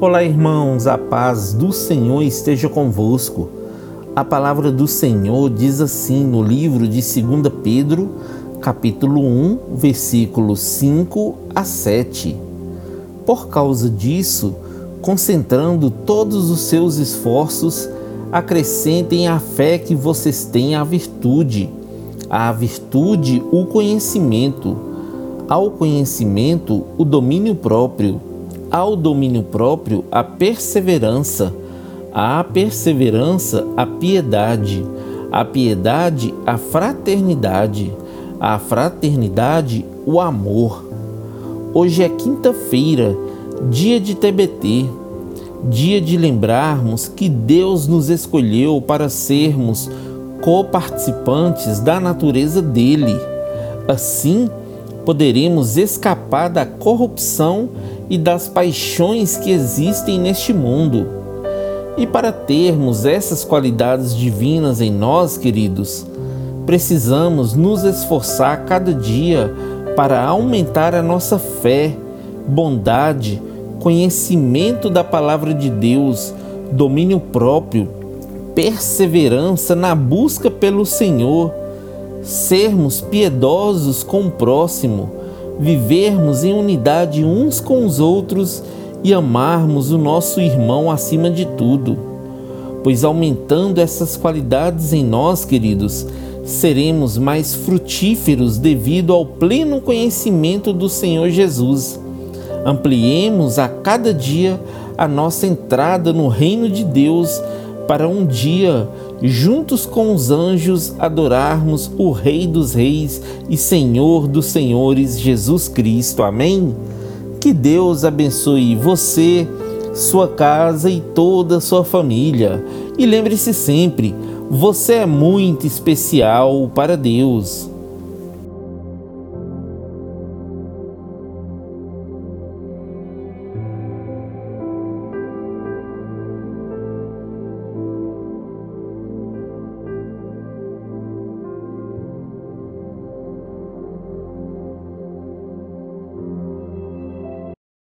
Olá, irmãos, a paz do Senhor esteja convosco. A palavra do Senhor diz assim no livro de 2 Pedro, capítulo 1, versículos 5 a 7. Por causa disso, concentrando todos os seus esforços, acrescentem à fé que vocês têm a virtude, à virtude o conhecimento, ao conhecimento o domínio próprio ao domínio próprio a perseverança, à perseverança a piedade, a piedade a fraternidade, a fraternidade o amor. Hoje é quinta-feira, dia de TBT, dia de lembrarmos que Deus nos escolheu para sermos coparticipantes da natureza dele. Assim, poderemos escapar da corrupção e das paixões que existem neste mundo. E para termos essas qualidades divinas em nós, queridos, precisamos nos esforçar cada dia para aumentar a nossa fé, bondade, conhecimento da palavra de Deus, domínio próprio, perseverança na busca pelo Senhor, sermos piedosos com o próximo vivermos em unidade uns com os outros e amarmos o nosso irmão acima de tudo. Pois aumentando essas qualidades em nós, queridos, seremos mais frutíferos devido ao pleno conhecimento do Senhor Jesus. Ampliemos a cada dia a nossa entrada no reino de Deus para um dia juntos com os anjos, adorarmos o Rei dos Reis e Senhor dos Senhores, Jesus Cristo. Amém? Que Deus abençoe você, sua casa e toda a sua família. E lembre-se sempre, você é muito especial para Deus.